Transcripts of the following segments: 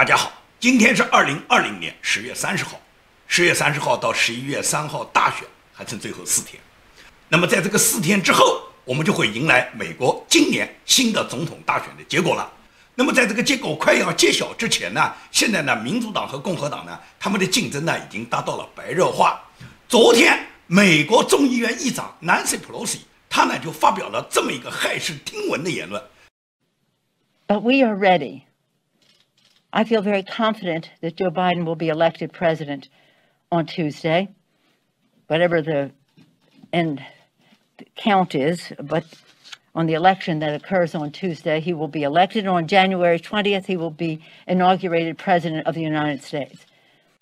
大家好，今天是二零二零年十月三十号，十月三十号到十一月三号大选还剩最后四天。那么在这个四天之后，我们就会迎来美国今年新的总统大选的结果了。那么在这个结果快要揭晓之前呢，现在呢，民主党和共和党呢，他们的竞争呢已经达到了白热化。昨天，美国众议院议长 Nancy Pelosi 他呢就发表了这么一个骇世听闻的言论。But we are ready. I feel very confident that Joe Biden will be elected president on Tuesday, whatever the end count is. But on the election that occurs on Tuesday, he will be elected. On January 20th, he will be inaugurated president of the United States.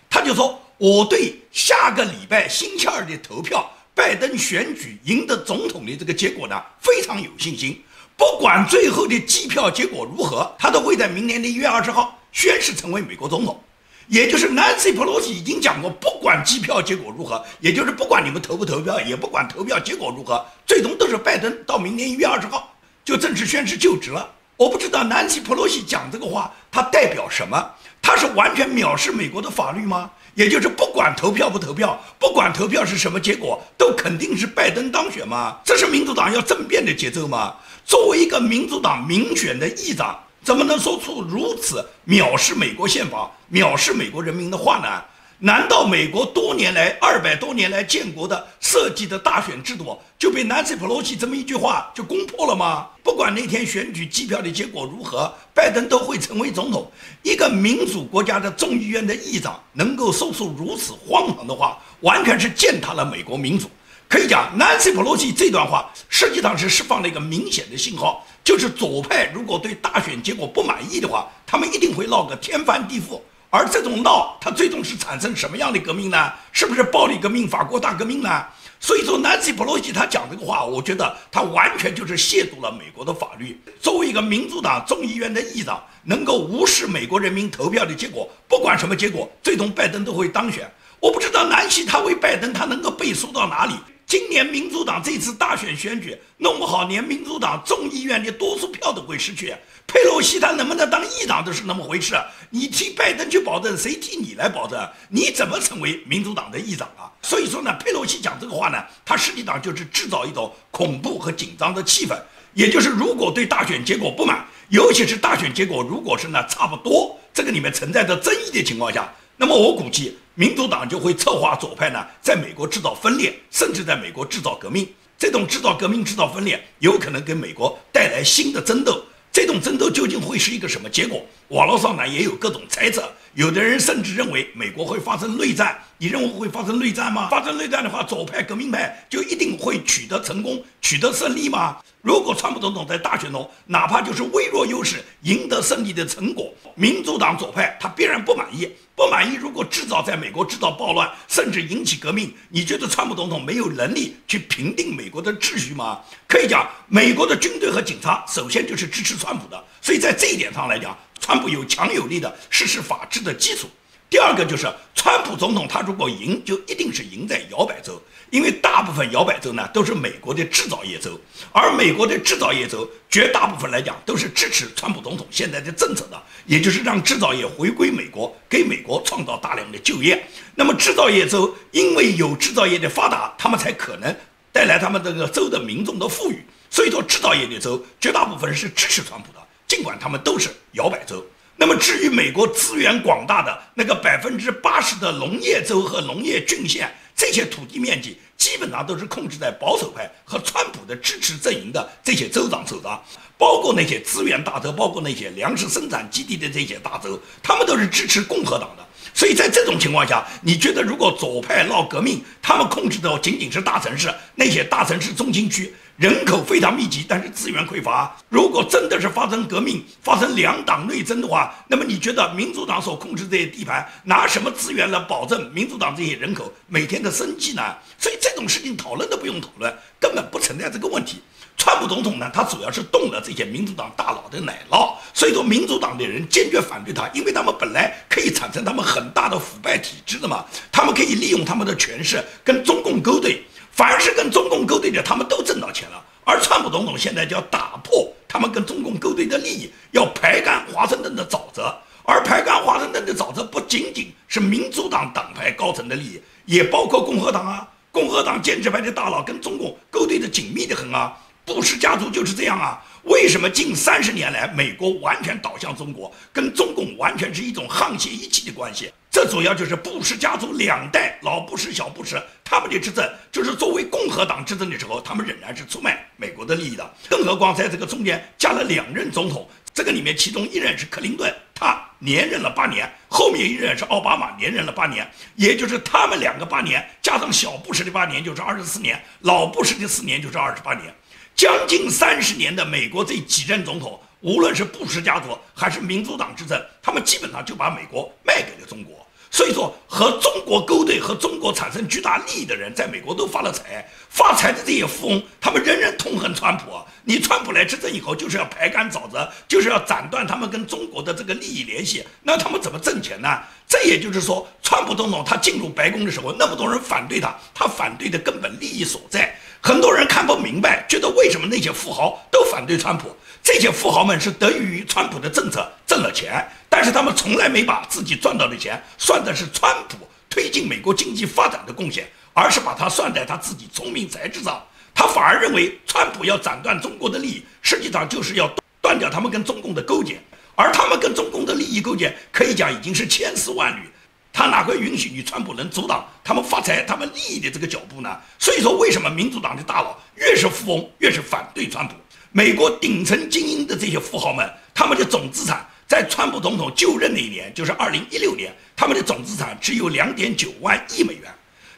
他就说：“我对下个礼拜星期二的投票，拜登选举赢得总统的这个结果呢，非常有信心。不管最后的计票结果如何，他都会在明年的一月二十号。” 宣誓成为美国总统，也就是 Nancy Pelosi 已经讲过，不管机票结果如何，也就是不管你们投不投票，也不管投票结果如何，最终都是拜登到明年一月二十号就正式宣誓就职了。我不知道 Nancy Pelosi 讲这个话，它代表什么？他是完全藐视美国的法律吗？也就是不管投票不投票，不管投票是什么结果，都肯定是拜登当选吗？这是民主党要政变的节奏吗？作为一个民主党民选的议长。怎么能说出如此藐视美国宪法、藐视美国人民的话呢？难道美国多年来、二百多年来建国的设计的大选制度就被 Nancy Pelosi 这么一句话就攻破了吗？不管那天选举计票的结果如何，拜登都会成为总统。一个民主国家的众议院的议长能够说出如此荒唐的话，完全是践踏了美国民主。可以讲，Nancy Pelosi 这段话实际上是释放了一个明显的信号，就是左派如果对大选结果不满意的话，他们一定会闹个天翻地覆。而这种闹，它最终是产生什么样的革命呢？是不是暴力革命、法国大革命呢？所以说，Nancy Pelosi 他讲这个话，我觉得他完全就是亵渎了美国的法律。作为一个民主党众议院的议长，能够无视美国人民投票的结果，不管什么结果，最终拜登都会当选。我不知道南希他为拜登，他能够背书到哪里？今年民主党这次大选选举弄不好，连民主党众议院的多数票都会失去。佩洛西他能不能当议长都是那么回事。你替拜登去保证，谁替你来保证？你怎么成为民主党的议长啊？所以说呢，佩洛西讲这个话呢，他实际上就是制造一种恐怖和紧张的气氛。也就是如果对大选结果不满，尤其是大选结果如果是呢差不多，这个里面存在着争议的情况下。那么我估计，民主党就会策划左派呢，在美国制造分裂，甚至在美国制造革命。这种制造革命、制造分裂，有可能给美国带来新的争斗。这种争斗究竟会是一个什么结果？网络上呢也有各种猜测，有的人甚至认为美国会发生内战。你认为会发生内战吗？发生内战的话，左派、革命派就一定会取得成功、取得胜利吗？如果川普总统在大选中哪怕就是微弱优势赢得胜利的成果，民主党左派他必然不满意。不满意，如果制造在美国制造暴乱，甚至引起革命，你觉得川普总统没有能力去平定美国的秩序吗？可以讲，美国的军队和警察首先就是支持川普的，所以在这一点上来讲，川普有强有力的实施法治的基础。第二个就是，川普总统他如果赢，就一定是赢在摇摆州，因为大部分摇摆州呢都是美国的制造业州，而美国的制造业州绝大部分来讲都是支持川普总统现在的政策的，也就是让制造业回归美国，给美国创造大量的就业。那么制造业州因为有制造业的发达，他们才可能带来他们这个州的民众的富裕。所以说，制造业的州绝大部分是支持川普的，尽管他们都是摇摆州。那么，至于美国资源广大的那个百分之八十的农业州和农业郡县，这些土地面积基本上都是控制在保守派和川普的支持阵营的这些州长手上，包括那些资源大州，包括那些粮食生产基地的这些大州，他们都是支持共和党的。所以在这种情况下，你觉得如果左派闹革命，他们控制的仅仅是大城市，那些大城市中心区？人口非常密集，但是资源匮乏。如果真的是发生革命、发生两党内争的话，那么你觉得民主党所控制这些地盘拿什么资源来保证民主党这些人口每天的生计呢？所以这种事情讨论都不用讨论，根本不存在这个问题。川普总统呢，他主要是动了这些民主党大佬的奶酪，所以说民主党的人坚决反对他，因为他们本来可以产生他们很大的腐败体制的嘛，他们可以利用他们的权势跟中共勾兑。凡是跟中共勾兑的，他们都挣到钱了。而川普总统现在就要打破他们跟中共勾兑的利益，要排干华盛顿的沼泽。而排干华盛顿的沼泽不仅仅是民主党党派高层的利益，也包括共和党啊。共和党建制派的大佬跟中共勾兑的紧密的很啊。布什家族就是这样啊。为什么近三十年来美国完全倒向中国，跟中共完全是一种沆瀣一气的关系？这主要就是布什家族两代老布什、小布什他们的执政，就是作为共和党执政的时候，他们仍然是出卖美国的利益的。更何况在这个中间加了两任总统，这个里面其中一任是克林顿，他连任了八年；后面一任是奥巴马，连任了八年。也就是他们两个八年，加上小布什的八年，就是二十四年；老布什的四年就是二十八年。将近三十年的美国这几任总统，无论是布什家族还是民主党执政，他们基本上就把美国卖给了中国。所以说，和中国勾兑、和中国产生巨大利益的人，在美国都发了财。发财的这些富翁，他们人人痛恨川普。你川普来执政以后，就是要排干沼泽，就是要斩断他们跟中国的这个利益联系。那他们怎么挣钱呢？这也就是说，川普总统他进入白宫的时候，那么多人反对他，他反对的根本利益所在，很多人看不明白，觉得为什么那些富豪反对川普？这些富豪们是得益于川普的政策挣了钱。但是他们从来没把自己赚到的钱算的是川普推进美国经济发展的贡献，而是把它算在他自己聪明才智上。他反而认为川普要斩断中国的利益，实际上就是要断掉他们跟中共的勾结。而他们跟中共的利益勾结，可以讲已经是千丝万缕。他哪会允许你川普能阻挡他们发财、他们利益的这个脚步呢？所以说，为什么民主党的大佬越是富翁，越是反对川普？美国顶层精英的这些富豪们，他们的总资产。在川普总统就任那一年，就是二零一六年，他们的总资产只有两点九万亿美元。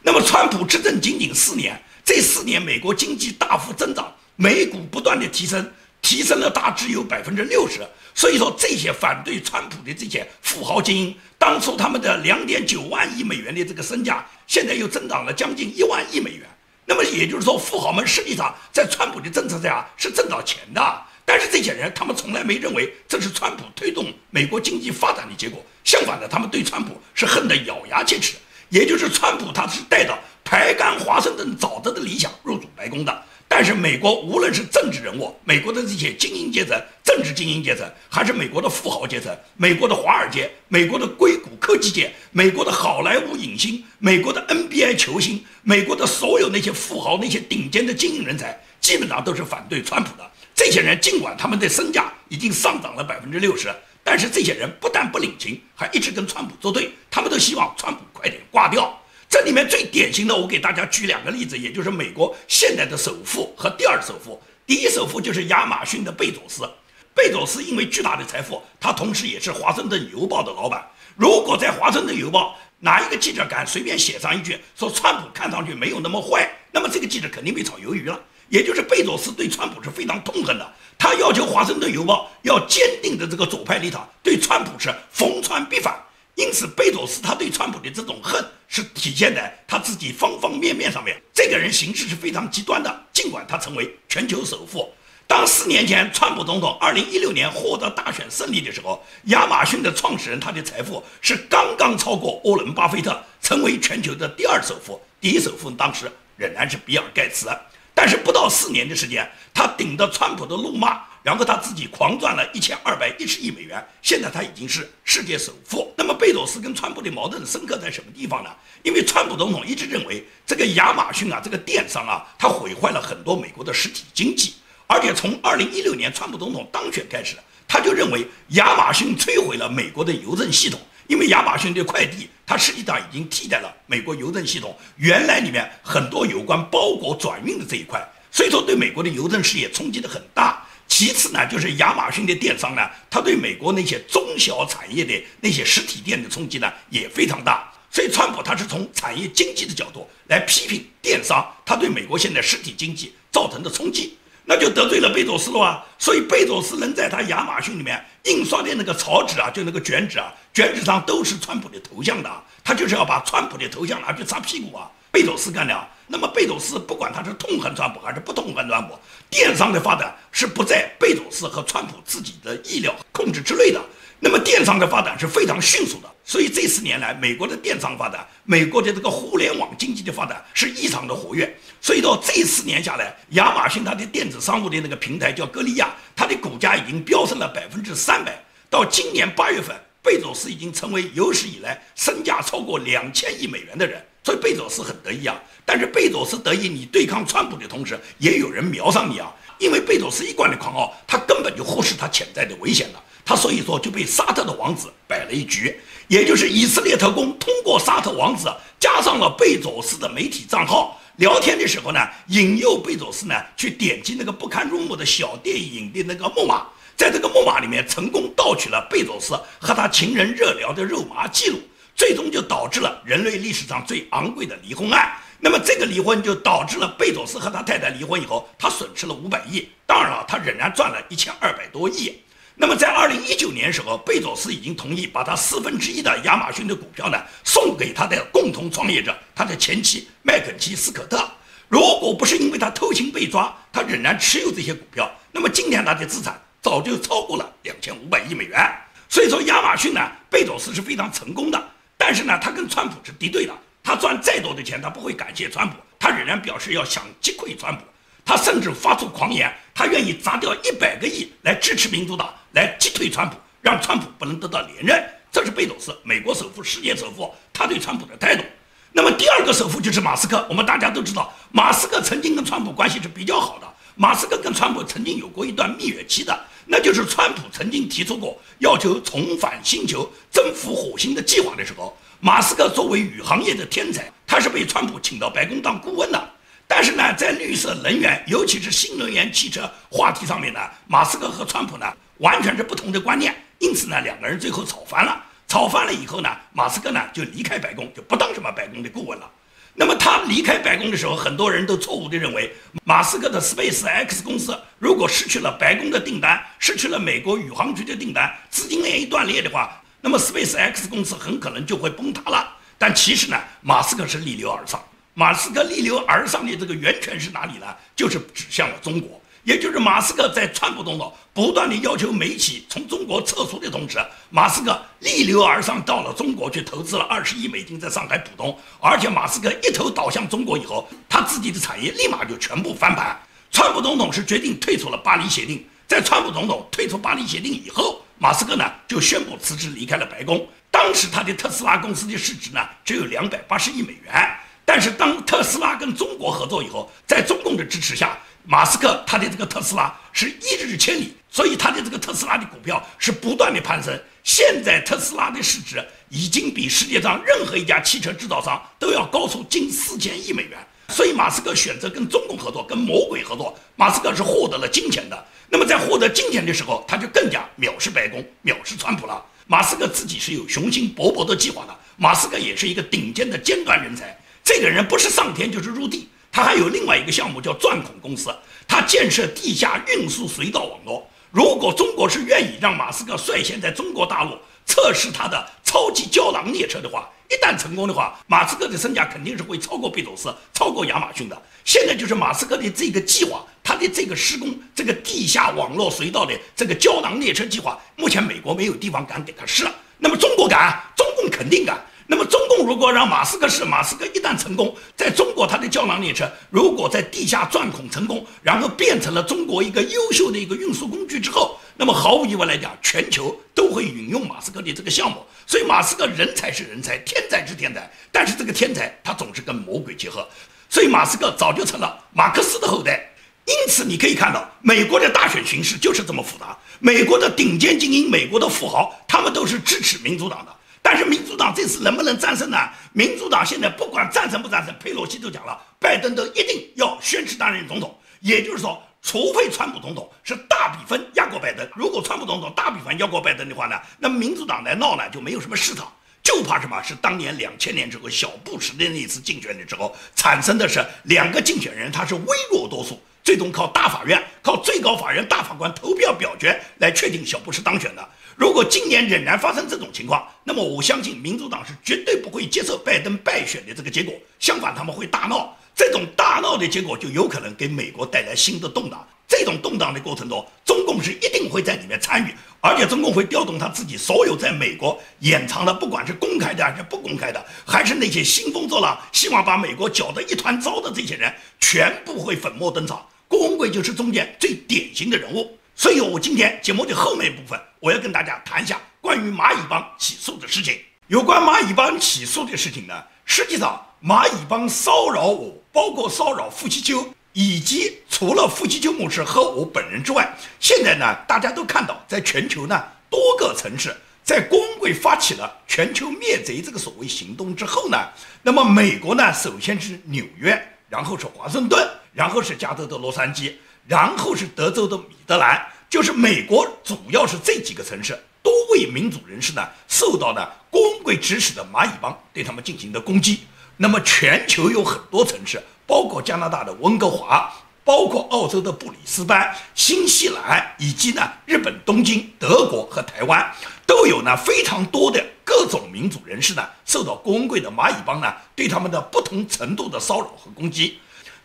那么，川普执政仅仅四年，这四年美国经济大幅增长，美股不断的提升，提升了大致有百分之六十。所以说，这些反对川普的这些富豪精英，当初他们的两点九万亿美元的这个身价，现在又增长了将近一万亿美元。那么也就是说，富豪们实际上在川普的政策下是挣到钱的。但是这些人，他们从来没认为这是川普推动美国经济发展的结果。相反的，他们对川普是恨得咬牙切齿。也就是川普，他是带着排干华盛顿沼泽的理想入主白宫的。但是美国无论是政治人物，美国的这些精英阶层、政治精英阶层，还是美国的富豪阶层、美国的华尔街、美国的硅谷科技界、美国的好莱坞影星、美国的 NBA 球星、美国的所有那些富豪、那些顶尖的精英人才，基本上都是反对川普的。这些人尽管他们的身价已经上涨了百分之六十，但是这些人不但不领情，还一直跟川普作对。他们都希望川普快点挂掉。这里面最典型的，我给大家举两个例子，也就是美国现在的首富和第二首富。第一首富就是亚马逊的贝佐斯。贝佐斯因为巨大的财富，他同时也是华盛顿邮报的老板。如果在华盛顿邮报哪一个记者敢随便写上一句说川普看上去没有那么坏，那么这个记者肯定被炒鱿鱼了。也就是贝佐斯对川普是非常痛恨的，他要求《华盛顿邮报》要坚定的这个左派立场，对川普是逢川必反。因此，贝佐斯他对川普的这种恨是体现在他自己方方面面上面。这个人行事是非常极端的，尽管他成为全球首富。当四年前川普总统2016年获得大选胜利的时候，亚马逊的创始人他的财富是刚刚超过沃伦·巴菲特，成为全球的第二首富。第一首富当时仍然是比尔·盖茨。但是不到四年的时间，他顶着川普的怒骂，然后他自己狂赚了一千二百一十亿美元。现在他已经是世界首富。那么贝佐斯跟川普的矛盾深刻在什么地方呢？因为川普总统一直认为这个亚马逊啊，这个电商啊，它毁坏了很多美国的实体经济。而且从二零一六年川普总统当选开始，他就认为亚马逊摧毁了美国的邮政系统。因为亚马逊的快递，它实际上已经替代了美国邮政系统原来里面很多有关包裹转运的这一块，所以说对美国的邮政事业冲击的很大。其次呢，就是亚马逊的电商呢，它对美国那些中小产业的那些实体店的冲击呢也非常大。所以川普他是从产业经济的角度来批评电商，他对美国现在实体经济造成的冲击。那就得罪了贝佐斯了啊！所以贝佐斯能在他亚马逊里面印刷的那个草纸啊，就那个卷纸啊，卷纸上都是川普的头像的，他就是要把川普的头像拿去擦屁股啊！贝佐斯干的。那么贝佐斯不管他是痛恨川普还是不痛恨川普，电商的发展是不在贝佐斯和川普自己的意料控制之内的。那么电商的发展是非常迅速的，所以这四年来，美国的电商发展，美国的这个互联网经济的发展是异常的活跃。所以到这四年下来，亚马逊它的电子商务的那个平台叫歌利亚，它的股价已经飙升了百分之三百。到今年八月份，贝佐斯已经成为有史以来身价超过两千亿美元的人，所以贝佐斯很得意啊。但是贝佐斯得意，你对抗川普的同时，也有人瞄上你啊。因为贝佐斯一贯的狂傲，他根本就忽视他潜在的危险了。他所以说就被沙特的王子摆了一局，也就是以色列特工通过沙特王子加上了贝佐斯的媒体账号聊天的时候呢，引诱贝佐斯呢去点击那个不堪入目的小电影的那个木马。在这个木马里面，成功盗取了贝佐斯和他情人热聊的肉麻记录，最终就导致了人类历史上最昂贵的离婚案。那么这个离婚就导致了贝佐斯和他太太离婚以后，他损失了五百亿。当然了，他仍然赚了一千二百多亿。那么在二零一九年时候，贝佐斯已经同意把他四分之一的亚马逊的股票呢送给他的共同创业者，他的前妻麦肯齐斯可特。如果不是因为他偷情被抓，他仍然持有这些股票，那么今天他的资产。早就超过了两千五百亿美元，所以说亚马逊呢，贝佐斯是非常成功的。但是呢，他跟川普是敌对的，他赚再多的钱，他不会感谢川普，他仍然表示要想击溃川普。他甚至发出狂言，他愿意砸掉一百个亿来支持民主党，来击退川普，让川普不能得到连任。这是贝佐斯，美国首富、世界首富，他对川普的态度。那么第二个首富就是马斯克，我们大家都知道，马斯克曾经跟川普关系是比较好的。马斯克跟川普曾经有过一段蜜月期的。那就是川普曾经提出过要求重返星球、征服火星的计划的时候，马斯克作为宇航业的天才，他是被川普请到白宫当顾问的。但是呢，在绿色能源，尤其是新能源汽车话题上面呢，马斯克和川普呢完全是不同的观念，因此呢，两个人最后吵翻了。吵翻了以后呢，马斯克呢就离开白宫，就不当什么白宫的顾问了。那么他离开白宫的时候，很多人都错误地认为，马斯克的 Space X 公司如果失去了白宫的订单，失去了美国宇航局的订单，资金链一断裂的话，那么 Space X 公司很可能就会崩塌了。但其实呢，马斯克是逆流而上，马斯克逆流而上的这个源泉是哪里呢？就是指向了中国。也就是马斯克在川普总统不断的要求美企从中国撤出的同时，马斯克逆流而上到了中国去投资了二十亿美金在上海浦东，而且马斯克一头倒向中国以后，他自己的产业立马就全部翻盘。川普总统是决定退出了巴黎协定，在川普总统退出巴黎协定以后，马斯克呢就宣布辞职离开了白宫。当时他的特斯拉公司的市值呢只有两百八十亿美元，但是当特斯拉跟中国合作以后，在中共的支持下。马斯克他的这个特斯拉是一日千里，所以他的这个特斯拉的股票是不断的攀升。现在特斯拉的市值已经比世界上任何一家汽车制造商都要高出近四千亿美元。所以马斯克选择跟中共合作，跟魔鬼合作。马斯克是获得了金钱的。那么在获得金钱的时候，他就更加藐视白宫，藐视川普了。马斯克自己是有雄心勃勃的计划的。马斯克也是一个顶尖的尖端人才。这个人不是上天就是入地。他还有另外一个项目叫钻孔公司，他建设地下运输隧道网络。如果中国是愿意让马斯克率先在中国大陆测试他的超级胶囊列车的话，一旦成功的话，马斯克的身价肯定是会超过贝佐斯、超过亚马逊的。现在就是马斯克的这个计划，他的这个施工这个地下网络隧道的这个胶囊列车计划，目前美国没有地方敢给他试了，那么中国敢，中共肯定敢。那么中共如果让马斯克试，马斯克一旦成功，在中国他的胶囊列车如果在地下钻孔成功，然后变成了中国一个优秀的一个运输工具之后，那么毫无疑问来讲，全球都会引用马斯克的这个项目。所以马斯克人才是人才，天才之天才，但是这个天才他总是跟魔鬼结合，所以马斯克早就成了马克思的后代。因此你可以看到，美国的大选形势就是这么复杂。美国的顶尖精英，美国的富豪，他们都是支持民主党的。但是民主党这次能不能战胜呢？民主党现在不管战胜不战胜，佩洛西都讲了，拜登都一定要宣誓担任总统。也就是说，除非川普总统是大比分压过拜登，如果川普总统大比分压过拜登的话呢，那么民主党来闹呢就没有什么市场，就怕什么是当年两千年之后小布什的那一次竞选的时候产生的是两个竞选人他是微弱多数，最终靠大法院、靠最高法院大法官投票表决来确定小布什当选的。如果今年仍然发生这种情况，那么我相信民主党是绝对不会接受拜登败选的这个结果。相反，他们会大闹。这种大闹的结果就有可能给美国带来新的动荡。这种动荡的过程中，中共是一定会在里面参与，而且中共会调动他自己所有在美国掩藏的，不管是公开的还是不公开的，还是那些兴风作浪、希望把美国搅得一团糟的这些人，全部会粉墨登场。郭文贵就是中间最典型的人物。所以，我今天节目的后面部分，我要跟大家谈一下关于蚂蚁帮起诉的事情。有关蚂蚁帮起诉的事情呢，实际上蚂蚁帮骚扰我，包括骚扰傅其秋，以及除了傅其秋牧师和我本人之外，现在呢，大家都看到，在全球呢多个城市，在公会发起了全球灭贼这个所谓行动之后呢，那么美国呢，首先是纽约，然后是华盛顿，然后是加州的洛杉矶。然后是德州的米德兰，就是美国主要是这几个城市，多位民主人士呢受到呢，工会指使的蚂蚁帮对他们进行的攻击。那么全球有很多城市，包括加拿大的温哥华，包括澳洲的布里斯班、新西兰，以及呢日本东京、德国和台湾，都有呢非常多的各种民主人士呢受到工会的蚂蚁帮呢对他们的不同程度的骚扰和攻击。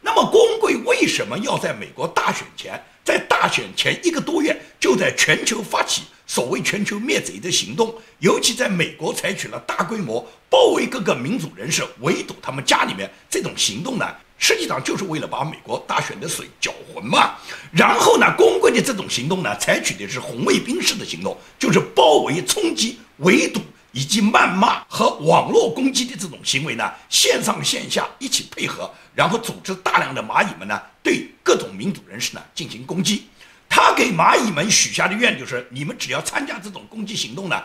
那么，工会为什么要在美国大选前，在大选前一个多月就在全球发起所谓全球灭贼的行动？尤其在美国采取了大规模包围各个民主人士、围堵他们家里面这种行动呢？实际上就是为了把美国大选的水搅浑嘛。然后呢，工会的这种行动呢，采取的是红卫兵式的行动，就是包围、冲击、围堵。以及谩骂和网络攻击的这种行为呢，线上线下一起配合，然后组织大量的蚂蚁们呢，对各种民主人士呢进行攻击。他给蚂蚁们许下的愿就是：你们只要参加这种攻击行动呢，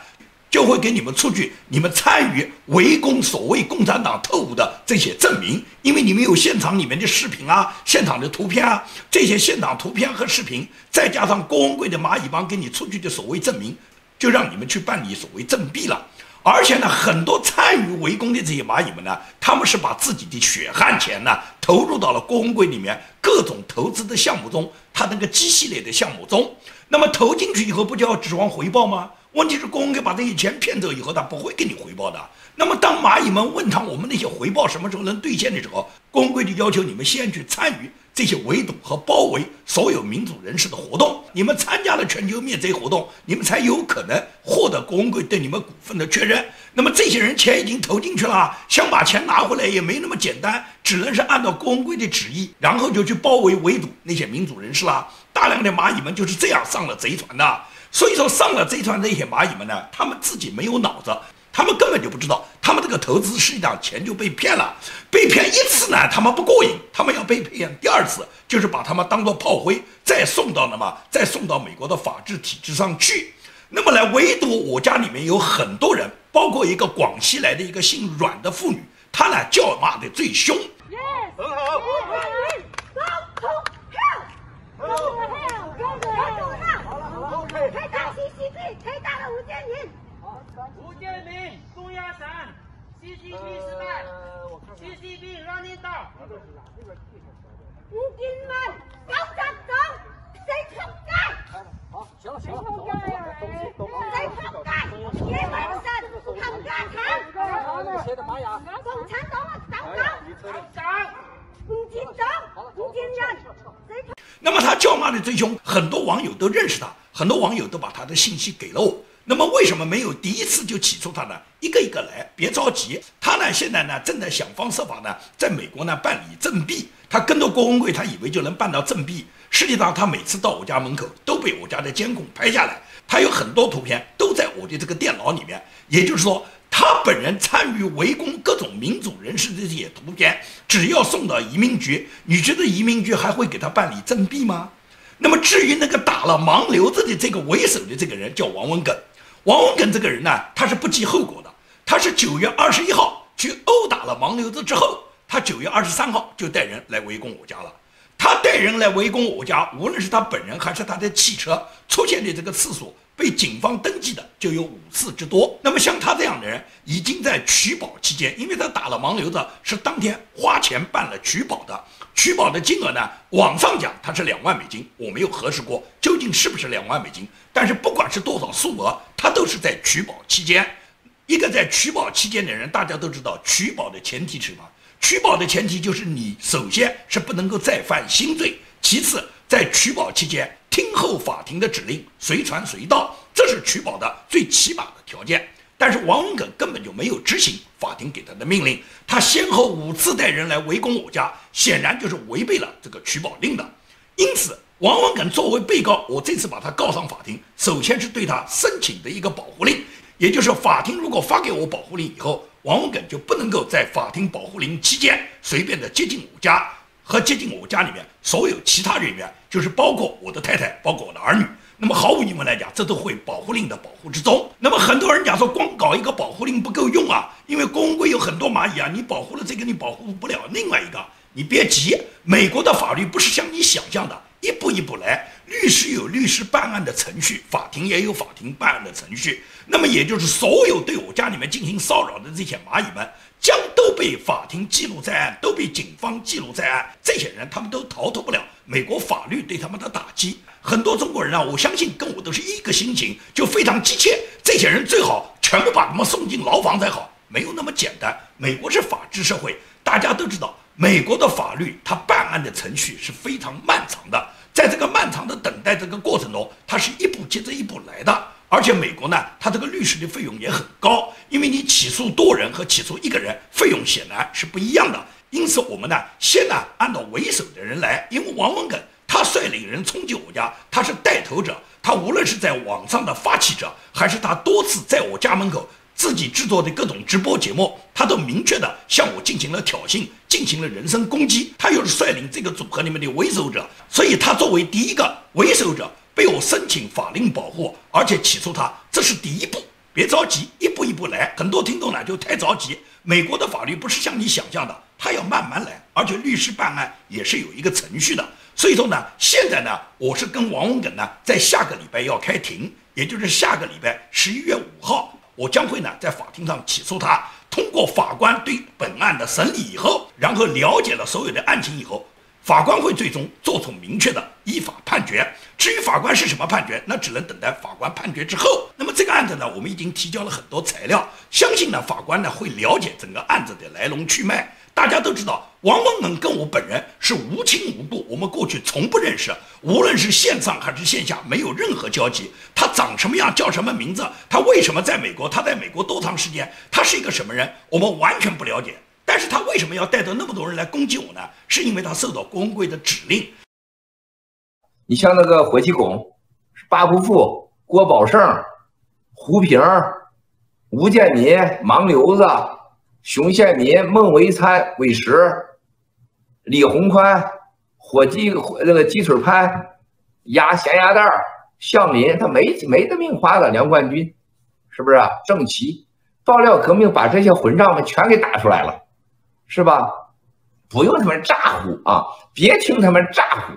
就会给你们出具你们参与围攻所谓共产党特务的这些证明，因为你们有现场里面的视频啊、现场的图片啊，这些现场图片和视频，再加上郭文贵的蚂蚁帮给你出具的所谓证明，就让你们去办理所谓政弊了。而且呢，很多参与围攻的这些蚂蚁们呢，他们是把自己的血汗钱呢投入到了公会里面各种投资的项目中，他那个机系列的项目中。那么投进去以后，不就要指望回报吗？问题是公会把这些钱骗走以后，他不会给你回报的。那么当蚂蚁们问他我们那些回报什么时候能兑现的时候，公会就要求你们先去参与。这些围堵和包围所有民主人士的活动，你们参加了全球灭贼活动，你们才有可能获得公会对你们股份的确认。那么这些人钱已经投进去了，想把钱拿回来也没那么简单，只能是按照公会的旨意，然后就去包围围堵那些民主人士了。大量的蚂蚁们就是这样上了贼船的。所以说，上了贼船这些蚂蚁们呢，他们自己没有脑子。他们根本就不知道，他们这个投资实际上钱就被骗了。被骗一次呢，他们不过瘾，他们要被骗第二次，就是把他们当做炮灰，再送到那么，再送到美国的法治体制上去。那么来唯独我家里面有很多人，包括一个广西来的一个姓阮的妇女，她呢叫骂的最凶。很好。C C B 失败，C C B 让领导。吴金文，搞啥子？谁出街？好，行了行了，谁出街？叶万生，唐家强。谁的妈呀？共产党的党长，吴金忠，吴金仁。那么他叫骂的最凶，很多网友都认识他，很多网友都把他的信息给了我。那么为什么没有第一次就起诉他呢？一个一个来，别着急。他呢，现在呢正在想方设法呢，在美国呢办理政币。他跟着郭文贵，他以为就能办到政币。实际上，他每次到我家门口都被我家的监控拍下来。他有很多图片都在我的这个电脑里面。也就是说，他本人参与围攻各种民主人士的这些图片，只要送到移民局，你觉得移民局还会给他办理政币吗？那么至于那个打了盲流子的这个为首的这个人，叫王文耿。王文耿这个人呢，他是不计后果的。他是九月二十一号去殴打了盲流子之后，他九月二十三号就带人来围攻我家了。他带人来围攻我家，无论是他本人还是他的汽车出现的这个次数，被警方登记的就有五次之多。那么像他这样的人，已经在取保期间，因为他打了盲流子，是当天花钱办了取保的。取保的金额呢？网上讲它是两万美金，我没有核实过究竟是不是两万美金。但是不管是多少数额，他都是在取保期间。一个在取保期间的人，大家都知道，取保的前提是什么？取保的前提就是你首先是不能够再犯新罪，其次在取保期间听候法庭的指令，随传随到，这是取保的最起码的条件。但是王文耿根本就没有执行法庭给他的命令，他先后五次带人来围攻我家，显然就是违背了这个取保令的。因此，王文耿作为被告，我这次把他告上法庭，首先是对他申请的一个保护令，也就是法庭如果发给我保护令以后，王文耿就不能够在法庭保护令期间随便的接近我家和接近我家里面所有其他人员，就是包括我的太太，包括我的儿女。那么毫无疑问来讲，这都会保护令的保护之中。那么很多人讲说，光搞一个保护令不够用啊，因为公规有很多蚂蚁啊，你保护了这个，你保护不了另外一个。你别急，美国的法律不是像你想象的，一步一步来。律师有律师办案的程序，法庭也有法庭办案的程序。那么也就是所有对我家里面进行骚扰的这些蚂蚁们。将都被法庭记录在案，都被警方记录在案。这些人他们都逃脱不了美国法律对他们的打击。很多中国人啊，我相信跟我都是一个心情，就非常急切。这些人最好全部把他们送进牢房才好，没有那么简单。美国是法治社会，大家都知道，美国的法律它办案的程序是非常漫长的，在这个漫长的等待这个过程中，它是一步接着一步来的。而且美国呢，它这个律师的费用也很高，因为你起诉多人和起诉一个人费用显然是不一样的。因此，我们呢先呢按照为首的人来，因为王文耿他率领人冲进我家，他是带头者，他无论是在网上的发起者，还是他多次在我家门口自己制作的各种直播节目，他都明确的向我进行了挑衅，进行了人身攻击。他又是率领这个组合里面的为首者，所以他作为第一个为首者。被我申请法令保护，而且起诉他，这是第一步，别着急，一步一步来。很多听众呢就太着急，美国的法律不是像你想象的，他要慢慢来，而且律师办案也是有一个程序的。所以说呢，现在呢，我是跟王文耿呢在下个礼拜要开庭，也就是下个礼拜十一月五号，我将会呢在法庭上起诉他。通过法官对本案的审理以后，然后了解了所有的案情以后。法官会最终做出明确的依法判决。至于法官是什么判决，那只能等待法官判决之后。那么这个案子呢，我们已经提交了很多材料，相信呢法官呢会了解整个案子的来龙去脉。大家都知道，王文耿跟我本人是无亲无故，我们过去从不认识，无论是线上还是线下，没有任何交集。他长什么样，叫什么名字，他为什么在美国，他在美国多长时间，他是一个什么人，我们完全不了解。但是他为什么要带着那么多人来攻击我呢？是因为他受到郭文贵的指令。你像那个火鸡拱、八不富、郭宝胜、胡平、吴建民、盲流子、熊宪民、孟维参、韦石、李洪宽、火鸡那个鸡腿潘、鸭咸鸭蛋、向林，他没没的命花的。梁冠军是不是啊？郑奇爆料革命把这些混账们全给打出来了。是吧？不用他们咋呼啊！别听他们咋呼，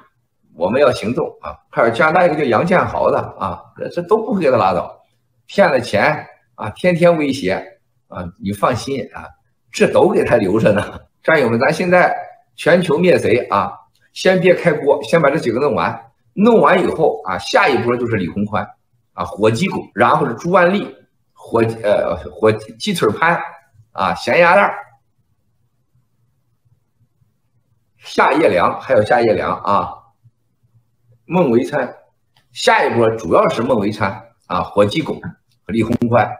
我们要行动啊！还有加拿大一个叫杨建豪的啊，这都不会给他拉倒，骗了钱啊，天天威胁啊！你放心啊，这都给他留着呢。战友们，咱现在全球灭贼啊，先别开锅，先把这几个弄完。弄完以后啊，下一波就是李洪宽啊，火鸡狗，然后是朱万利，火呃火鸡腿潘啊，咸鸭蛋。夏夜凉还有夏夜凉啊，孟维参，下一波主要是孟维参啊，火鸡拱和李洪宽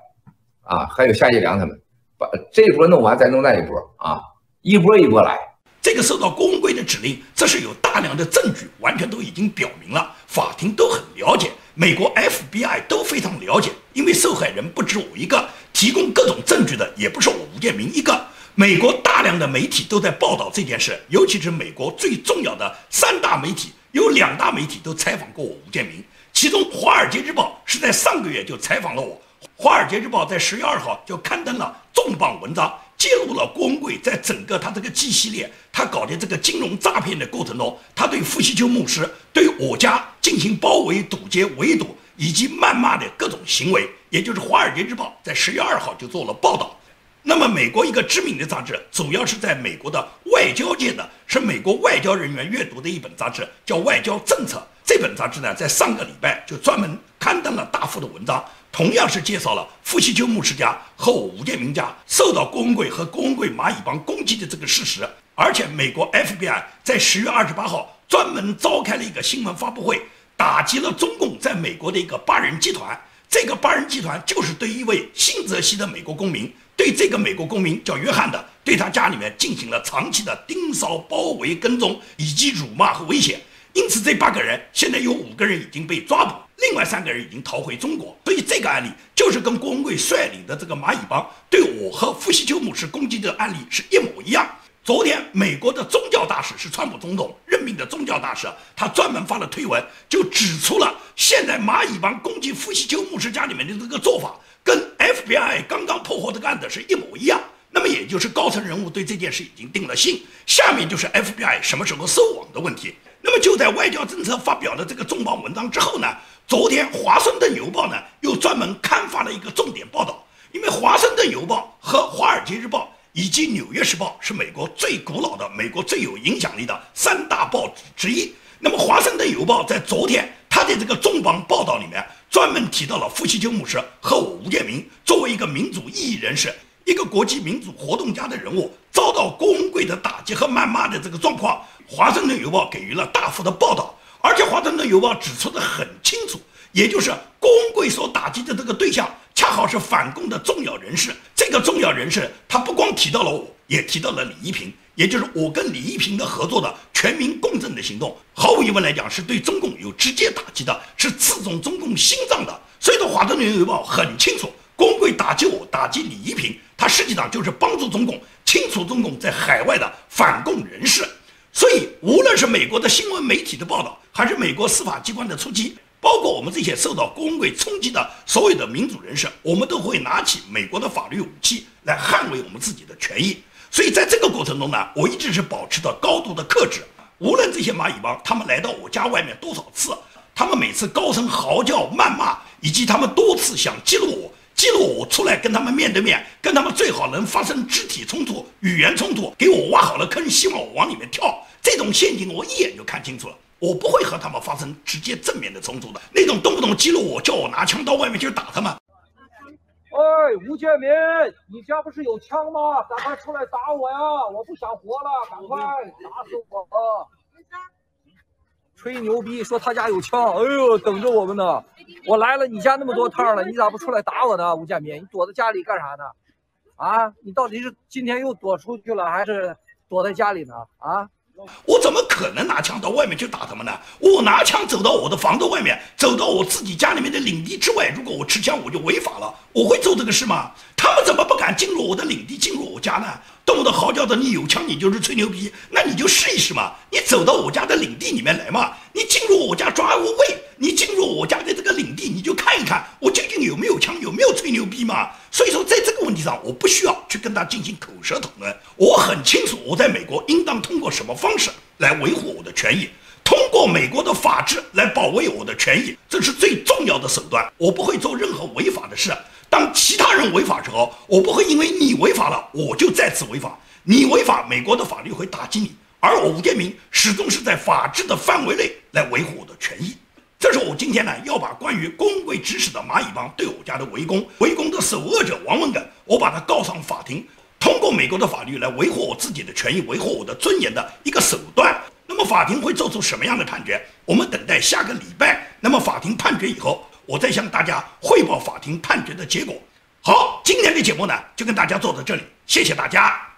啊，还有夏叶良他们，把这一波弄完再弄那一波啊，一波一波来。这个受到公规的指令，这是有大量的证据，完全都已经表明了，法庭都很了解，美国 FBI 都非常了解，因为受害人不止我一个，提供各种证据的也不是我吴建明一个。美国大量的媒体都在报道这件事，尤其是美国最重要的三大媒体，有两大媒体都采访过我吴建明。其中，《华尔街日报》是在上个月就采访了我，《华尔街日报》在十月二号就刊登了重磅文章，揭露了郭文贵在整个他这个 G 系列他搞的这个金融诈骗的过程中，他对傅西秋牧师对我家进行包围、堵截、围堵以及谩骂的各种行为。也就是，《华尔街日报》在十月二号就做了报道。那么，美国一个知名的杂志，主要是在美国的外交。界的，是美国外交人员阅读的一本杂志，叫《外交政策》。这本杂志呢，在上个礼拜就专门刊登了大幅的文章，同样是介绍了傅西秋牧师家和吴建明家受到郭文贵和郭文贵蚂蚁帮攻击的这个事实。而且，美国 FBI 在十月二十八号专门召开了一个新闻发布会，打击了中共在美国的一个八人集团。这个八人集团就是对一位新泽西的美国公民。对这个美国公民叫约翰的，对他家里面进行了长期的盯梢、包围、跟踪以及辱骂和威胁，因此这八个人现在有五个人已经被抓捕，另外三个人已经逃回中国。所以这个案例就是跟郭文贵率领的这个蚂蚁帮对我和傅西秋牧师攻击的案例是一模一样。昨天，美国的宗教大使是川普总统命的宗教大使，他专门发了推文，就指出了现在蚂蚁帮攻击夫西丘牧师家里面的这个做法，跟 FBI 刚刚破获这个案子是一模一样。那么，也就是高层人物对这件事已经定了性，下面就是 FBI 什么时候收网的问题。那么，就在外交政策发表了这个重磅文章之后呢，昨天《华盛顿邮报》呢又专门刊发了一个重点报道，因为《华盛顿邮报》和《华尔街日报》。以及《纽约时报》是美国最古老的、美国最有影响力的三大报纸之一。那么，《华盛顿邮报》在昨天他的这个重磅报道里面，专门提到了夫妻鸠牧师和我吴建民作为一个民主异议人士、一个国际民主活动家的人物，遭到郭文贵的打击和谩骂的这个状况，《华盛顿邮报》给予了大幅的报道，而且《华盛顿邮报》指出的很清楚，也就是郭文贵所打击的这个对象。恰好是反共的重要人士。这个重要人士，他不光提到了我，也提到了李一平，也就是我跟李一平的合作的全民共振的行动。毫无疑问来讲，是对中共有直接打击的，是刺中中共心脏的。所以说，《华盛顿邮报》很清楚，光棍打击我，打击李一平，他实际上就是帮助中共清除中共在海外的反共人士。所以，无论是美国的新闻媒体的报道，还是美国司法机关的出击。包括我们这些受到工会冲击的所有的民主人士，我们都会拿起美国的法律武器来捍卫我们自己的权益。所以在这个过程中呢，我一直是保持着高度的克制。无论这些蚂蚁帮他们来到我家外面多少次，他们每次高声嚎叫、谩骂，以及他们多次想激怒我，激怒我出来跟他们面对面，跟他们最好能发生肢体冲突、语言冲突，给我挖好了坑，希望我往里面跳。这种陷阱我一眼就看清楚了。我不会和他们发生直接正面的冲突的，那种动不动激怒我，叫我拿枪到外面去打他们。哎，吴建民，你家不是有枪吗？赶快出来打我呀！我不想活了，赶快打死我！吹牛逼说他家有枪，哎呦，等着我们呢。我来了，你家那么多趟了，你咋不出来打我呢？吴建民，你躲在家里干啥呢？啊，你到底是今天又躲出去了，还是躲在家里呢？啊？我怎么可能拿枪到外面去打他们呢？我拿枪走到我的房子外面，走到我自己家里面的领地之外。如果我持枪，我就违法了。我会做这个事吗？他们怎么不敢进入我的领地，进入我家呢？动不动嚎叫着你有枪，你就是吹牛逼。那你就试一试嘛，你走到我家的领地里面来嘛，你进入我家抓我喂，你进入我家的这个领地，你就看一看我究竟有没有枪，有没有吹牛逼嘛。所以说，在这个问题上，我不需要去跟他进行口舌讨论。我很清楚，我在美国应当通过什么方式来维护我的权益，通过美国的法治来保卫我的权益，这是最重要的手段。我不会做任何违法的事。当其他人违法之后，我不会因为你违法了，我就再次违法。你违法，美国的法律会打击你，而我吴建民始终是在法治的范围内来维护我的权益。这是我今天呢要把关于公贵指使的蚂蚁帮对我家的围攻、围攻的首恶者王文耿，我把他告上法庭，通过美国的法律来维护我自己的权益、维护我的尊严的一个手段。那么法庭会做出什么样的判决？我们等待下个礼拜。那么法庭判决以后，我再向大家汇报法庭判决的结果。好，今天的节目呢就跟大家做到这里，谢谢大家。